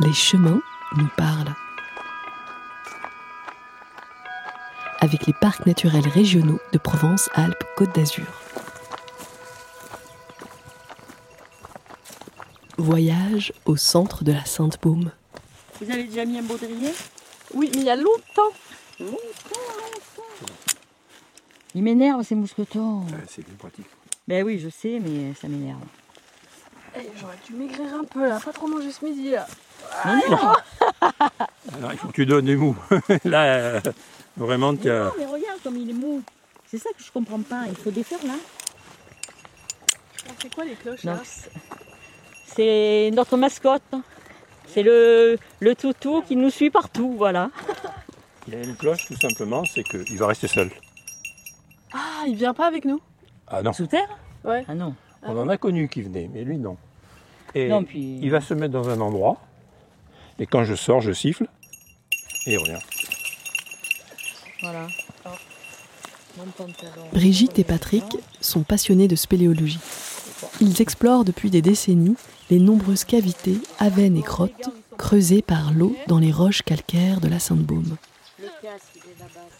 les chemins nous parlent. Avec les parcs naturels régionaux de Provence-Alpes-Côte d'Azur. Voyage au centre de la Sainte-Baume. Vous avez déjà mis un baudrier Oui, mais il y a longtemps. Il m'énerve ces mousquetons. c'est bien pratique. Ben oui, je sais, mais ça m'énerve. Eh, J'aurais dû maigrir un peu là, pas trop manger ce midi là. Alors il faut que tu donnes des mous. là, euh, vraiment, tu as... Non, mais regarde comme il est mou. C'est ça que je comprends pas. Il faut défaire là. C'est quoi les cloches Non, là? C'est- c'est notre mascotte. C'est le, le toutou qui nous suit partout, voilà. Il y a une cloche, tout simplement, c'est qu'il va rester seul. Ah, il vient pas avec nous? Ah non, Sous terre? Ouais. Ah non. On en a connu qui venait, mais lui non. Et Non, puis. il va se mettre dans un endroit, et quand je sors, je siffle, et il revient. Voilà. Pantalon. Brigitte et Patrick sont passionnés de spéléologie. Ils explorent depuis des décennies les nombreuses cavités, avennes et grottes creusées par l'eau dans les roches calcaires de la Sainte-Baume.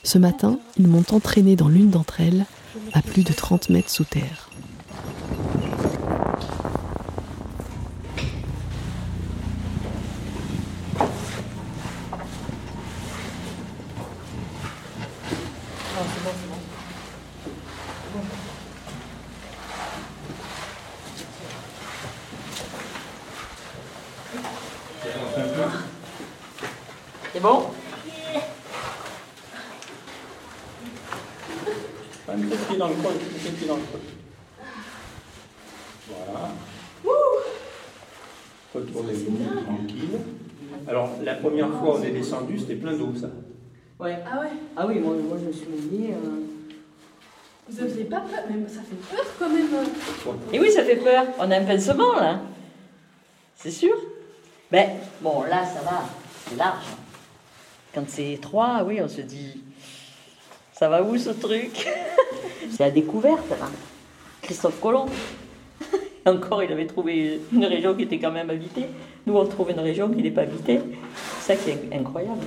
Ce matin, ils m'ont entraîné dans l'une d'entre elles, à plus de 30 mètres sous terre. C'est bon Un petit pied dans le creux, un petit pied dans le creux. Voilà. Retournez-vous tranquille. Alors, la première fois on est descendu, c'était plein d'eau, ça. Ouais. Ah ouais Ah oui, moi, moi je me suis mis. Vous aviez pas peur Mais ça fait peur quand même. Et oui, ça fait peur. On a un pincement là. C'est sûr. Ben, bon, là, ça va. C'est large. Quand c'est étroit, oui, on se dit. Ça va où ce truc? C'est la découverte là. Christophe Colomb. Encore, il avait trouvé une région qui était quand même habitée. Nous, on trouve une région qui n'est pas habitée. C'est ça qui est incroyable.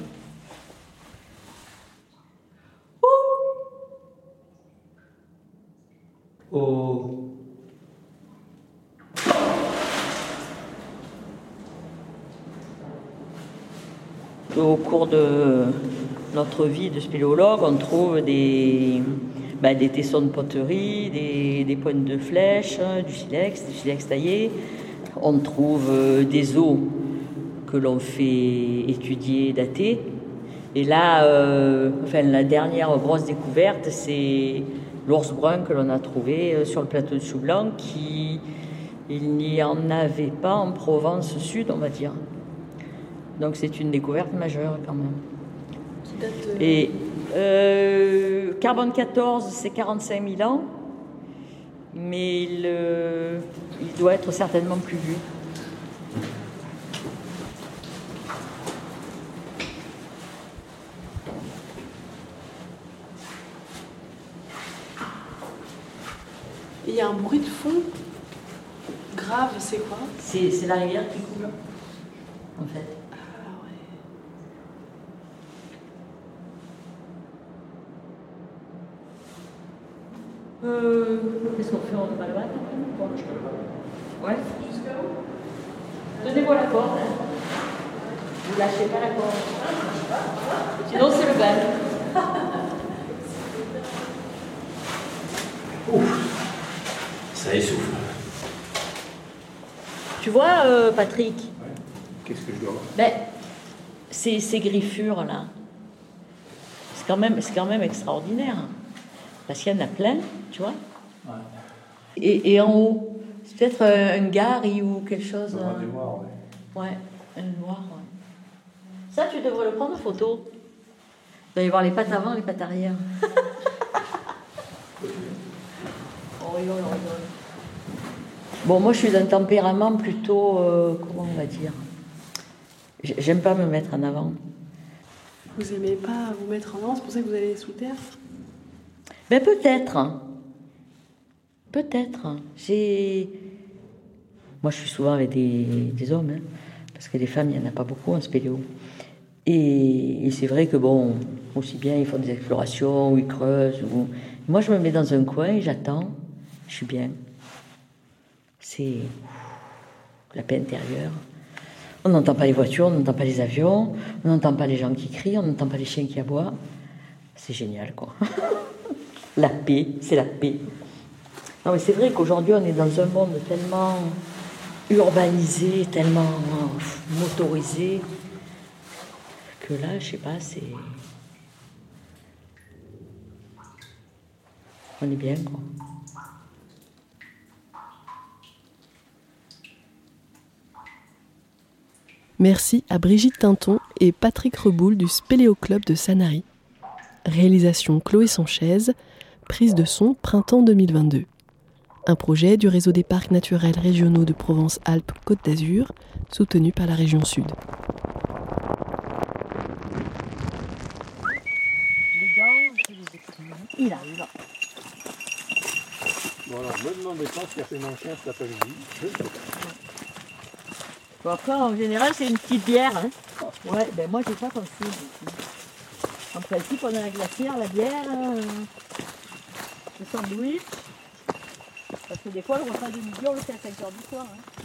Oh. Au cours de notre vie de spéléologue, on trouve des, ben, des tessons de poterie, des, des pointes de flèches, du silex, du silex taillé. On trouve euh, des os que l'on fait étudier, dater. Et là, euh, enfin, la dernière grosse découverte, c'est l'ours brun que l'on a trouvé euh, sur le plateau de Choublanc, qui il n'y en avait pas en Provence Sud, on va dire. Donc c'est une découverte majeure quand même. Qui date. euh, Et euh, carbone 14, c'est 45 000 ans, mais il, euh, il doit être certainement plus vieux. Il y a un bruit de fond grave, c'est quoi? C'est c'est la rivière qui coule, en fait. Ah ouais. Euh, Qu'est-ce qu'on fait? On va le battre Ouais. Jusqu'à où? Tenez-moi la corde. hein. Vous lâchez pas la corde. Sinon, c'est le bain. Ça essouffle. Tu vois, euh, Patrick, Qu'est-ce que je dois voir ben, ces, ces griffures là, c'est quand même, c'est quand même extraordinaire. Parce qu'il y en a plein, tu vois. Et, et en haut, c'est peut-être euh, un gari ou quelque chose. euh, Ouais, un noir. ouais. Ça, tu devrais le prendre en photo. Vous allez voir les pattes avant, les pattes arrière. on rigole, on rigole. Bon, moi, je suis d'un tempérament plutôt, euh, comment on va dire? J'ai- J'aime pas me mettre en avant. Vous aimez pas vous mettre en avant, c'est pour ça que vous allez sous terre? Ben peut-être. hein. Peut-être. J'ai. Moi, je suis souvent avec des, des hommes. hein. Parce que les femmes, il n'y en a pas beaucoup en spéléo. Et, et c'est vrai que, bon, aussi bien ils font des explorations, ou ils creusent. Ou... Moi, je me mets dans un coin et j'attends. Je suis bien. C'est la paix intérieure. On n'entend pas les voitures, on n'entend pas les avions, on n'entend pas les gens qui crient, on n'entend pas les chiens qui aboient. C'est génial, quoi. la paix, c'est la paix. Non, mais c'est vrai qu'aujourd'hui, on est dans un monde tellement urbanisé, tellement motorisé, que là, je sais pas, c'est. On est bien, quoi. Merci à Brigitte Tinton et Patrick Reboul du Spéléo Club de Sanary. Réalisation Chloé Sanchez, prise de son printemps 2022. Un projet du réseau des parcs naturels régionaux de Provence-Alpes-Côte d'Azur, soutenu par la région Sud. Il arrive. Bon alors, me demandez pas ce qu'a fait mon chien cet après-midi. Je ne sais pas. Bon, après, en général, c'est une petite bière. Hein. Ouais, ben moi, j'ai pas comme ça. En principe, on a la glacière, la bière, euh, le sandwich. Parce que des fois, le repas du midi, on le fait à 5 heures du soir. Hein.